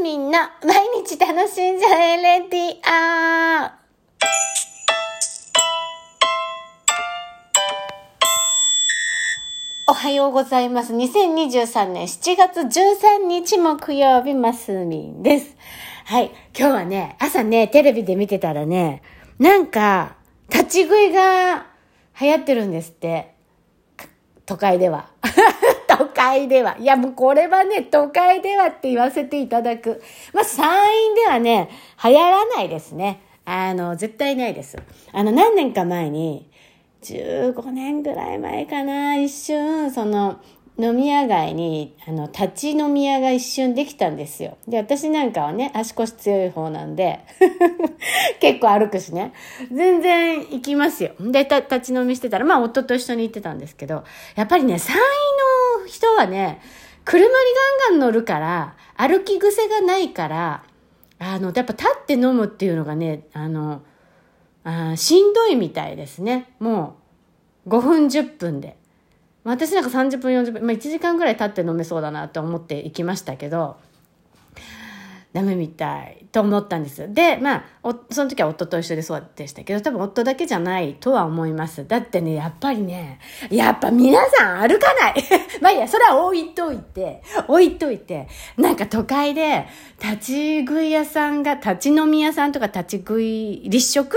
スミンの毎日楽しんじゃえレディオおはようございます。2023年7月13日木曜日、マスミンです。はい。今日はね、朝ね、テレビで見てたらね、なんか、立ち食いが流行ってるんですって。都会では。都会では。いや、もうこれはね、都会ではって言わせていただく。まあ、山陰ではね、流行らないですね。あの、絶対ないです。あの、何年か前に、15年ぐらい前かな、一瞬、その、飲み屋街に、あの、立ち飲み屋が一瞬できたんですよ。で、私なんかはね、足腰強い方なんで、結構歩くしね。全然行きますよ。で、立ち飲みしてたら、まあ、夫と一緒に行ってたんですけど、やっぱりね、山陰の人はね、車にガンガン乗るから、歩き癖がないから、あの、やっぱ立って飲むっていうのがね、あの、あしんどいみたいですね。もう、5分10分で。私なんか30分40分、まあ、1時間ぐらい経って飲めそうだなと思って行きましたけど、ダメみたいと思ったんです。で、まあ、その時は夫と一緒でそうでしたけど、多分夫だけじゃないとは思います。だってね、やっぱりね、やっぱ皆さん歩かない まあいいや、それは置いといて、置いといて、なんか都会で立ち食い屋さんが、立ち飲み屋さんとか立ち食い立食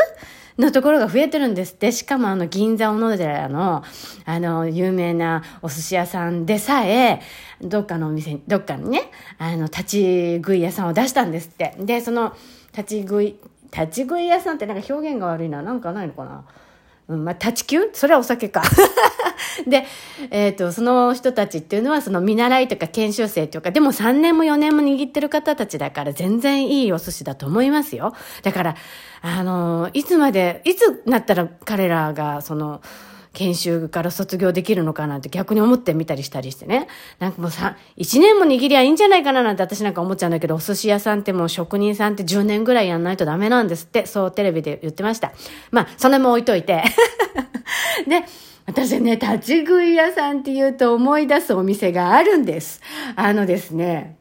のところが増えてるんですって。しかもあの銀座小野寺のあの有名なお寿司屋さんでさえ、どっかのお店に、どっかにね、あの立ち食い屋さんを出したんですって。で、その立ち食い、立ち食い屋さんってなんか表現が悪いな。なんかないのかなうん、まあ、立ち休それはお酒か。で、えっ、と、その人たちっていうのは、その見習いとか研修生とか、でも3年も4年も握ってる方たちだから、全然いいお寿司だと思いますよ。だから、あの、いつまで、いつなったら彼らが、その、研修から卒業できるのかなって逆に思ってみたりしたりしてね。なんかもうさ、1年も握りゃいいんじゃないかななんて私なんか思っちゃうんだけど、お寿司屋さんってもう職人さんって10年ぐらいやんないとダメなんですって、そうテレビで言ってました。まあ、それも置いといて。で、私ね、立ち食い屋さんって言うと思い出すお店があるんです。あのですね、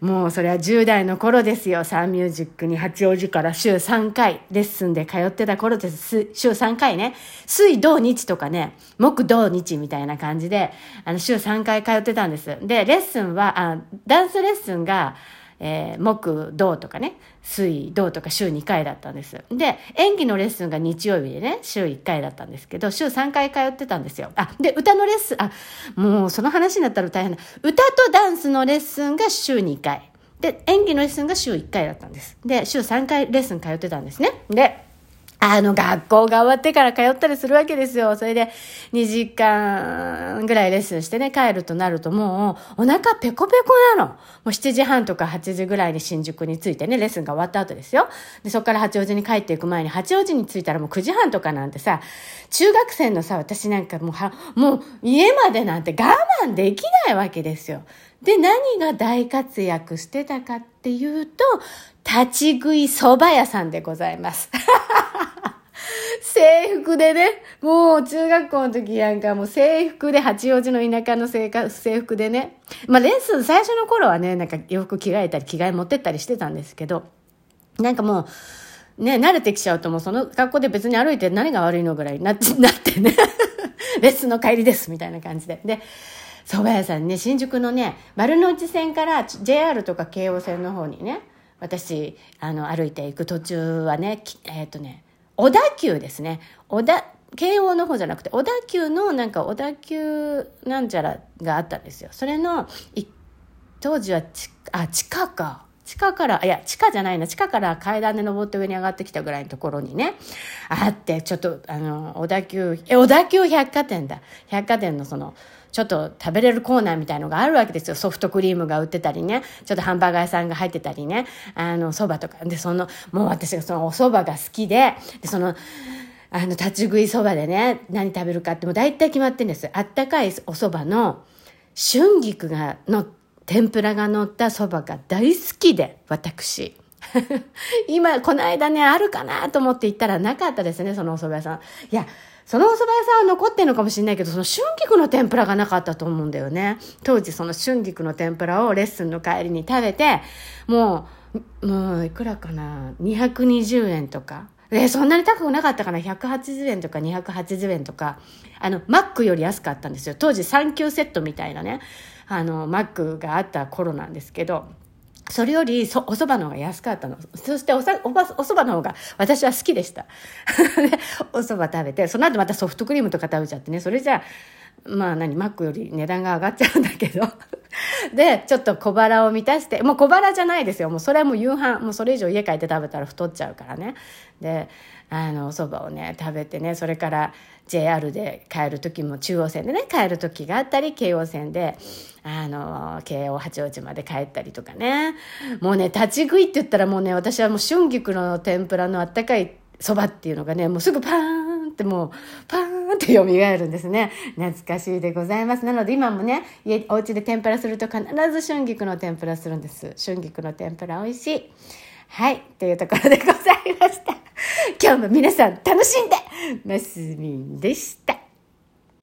もうそれは10代の頃ですよ。サンミュージックに八王子から週3回レッスンで通ってた頃です。週3回ね。水、土、日とかね、木、土、日みたいな感じで、あの、週3回通ってたんです。で、レッスンは、あダンスレッスンが、えー、木、土とかね、水、土とか週2回だったんです。で、演技のレッスンが日曜日でね、週1回だったんですけど、週3回通ってたんですよ。あ、で、歌のレッスン、あ、もうその話になったら大変な。歌とダンスのレッスンが週2回。で、演技のレッスンが週1回だったんです。で、週3回レッスン通ってたんですね。で、あの、学校が終わってから通ったりするわけですよ。それで、2時間ぐらいレッスンしてね、帰るとなるともう、お腹ペコペコなの。もう7時半とか8時ぐらいに新宿に着いてね、レッスンが終わった後ですよ。で、そこから八王子に帰っていく前に、八王子に着いたらもう9時半とかなんてさ、中学生のさ、私なんかもうは、もう家までなんて我慢できないわけですよ。で、何が大活躍してたかっていうと、立ち食い蕎麦屋さんでございます。制服でね、もう中学校の時なんかもう制服で八王子の田舎の制制服でね、まあレッスン最初の頃はね、なんか洋服着替えたり着替え持ってったりしてたんですけど、なんかもう、ね、慣れてきちゃうともうその格好で別に歩いて何が悪いのぐらいなって、なってね、レッスンの帰りですみたいな感じで。で、蕎麦屋さんね、新宿のね、丸の内線から JR とか京王線の方にね、私、あの、歩いていく途中はね、えっ、ー、とね、小田急ですね。小田、京王の方じゃなくて、小田急のなんか小田急なんちゃらがあったんですよ。それの、当時はち、あ、地下か。地下から、いや、地下じゃないな、地下から階段で登って上に上がってきたぐらいのところにね、あって、ちょっと、あの、小田急、え、小田急百貨店だ。百貨店のその、ちょっと食べれるコーナーみたいのがあるわけですよ。ソフトクリームが売ってたりね。ちょっとハンバーガー屋さんが入ってたりね。あの、蕎麦とか。で、その、もう私がそのお蕎麦が好きで、で、その、あの、立ち食い蕎麦でね、何食べるかってもう大体決まってんです。あったかいお蕎麦の春菊がの、天ぷらが乗った蕎麦が大好きで、私。今、この間ね、あるかなと思って行ったらなかったですね、そのお蕎麦屋さん。いや、そのお蕎麦屋さんは残ってるのかもしれないけど、その春菊の天ぷらがなかったと思うんだよね。当時その春菊の天ぷらをレッスンの帰りに食べて、もう、もういくらかな、220円とか。えそんなに高くなかったかな ?180 円とか280円とか。あの、マックより安かったんですよ。当時3級セットみたいなね、あの、マックがあった頃なんですけど。それよりそお蕎麦の方が安かったの。そしておさおばお蕎麦の方が私は好きでした。お蕎麦食べて、その後またソフトクリームとか食べちゃってね、それじゃあ、まあ何、マックより値段が上がっちゃうんだけど。で、ちょっと小腹を満たして、もう小腹じゃないですよ。もうそれはもう夕飯、もうそれ以上家帰って食べたら太っちゃうからね。で、あの、お蕎麦をね、食べてね、それから JR で帰る時も中央線でね、帰る時があったり、京王線で、あの、京王八王子まで帰ったりとかね。もうね、立ち食いって言ったらもうね、私はもう春菊の天ぷらのあったかい蕎麦っていうのがね、もうすぐパーンってもう、パーンーンって蘇るんですね。懐かしいでございます。なので今もね、家、お家で天ぷらすると必ず春菊の天ぷらするんです。春菊の天ぷら美味しい。はい、というところでございました。今日も皆さん楽しんでますみんでした。